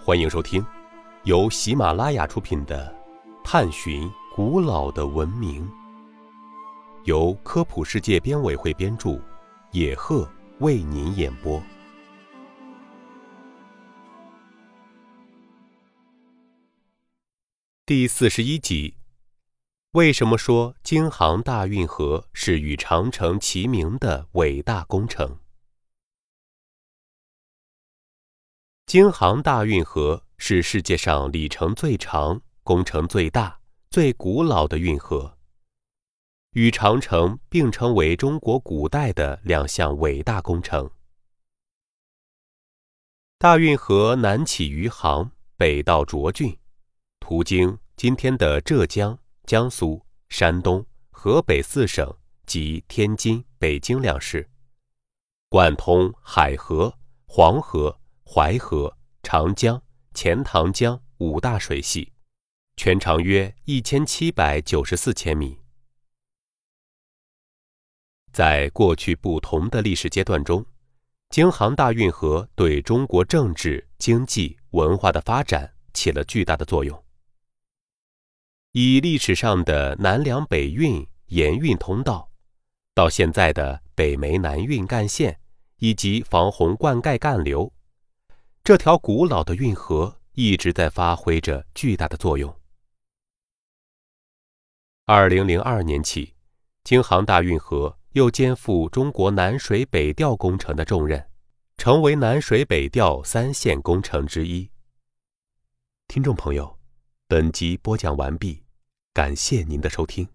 欢迎收听由喜马拉雅出品的《探寻古老的文明》，由科普世界编委会编著，野鹤为您演播。第四十一集：为什么说京杭大运河是与长城齐名的伟大工程？京杭大运河是世界上里程最长、工程最大、最古老的运河，与长城并称为中国古代的两项伟大工程。大运河南起余杭，北到涿郡，途经今天的浙江、江苏、山东、河北四省及天津、北京两市，贯通海河、黄河。淮河、长江、钱塘江五大水系，全长约一千七百九十四千米。在过去不同的历史阶段中，京杭大运河对中国政治、经济、文化的发展起了巨大的作用。以历史上的南粮北运盐运通道，到现在的北煤南运干线以及防洪灌溉干流。这条古老的运河一直在发挥着巨大的作用。二零零二年起，京杭大运河又肩负中国南水北调工程的重任，成为南水北调三线工程之一。听众朋友，本集播讲完毕，感谢您的收听。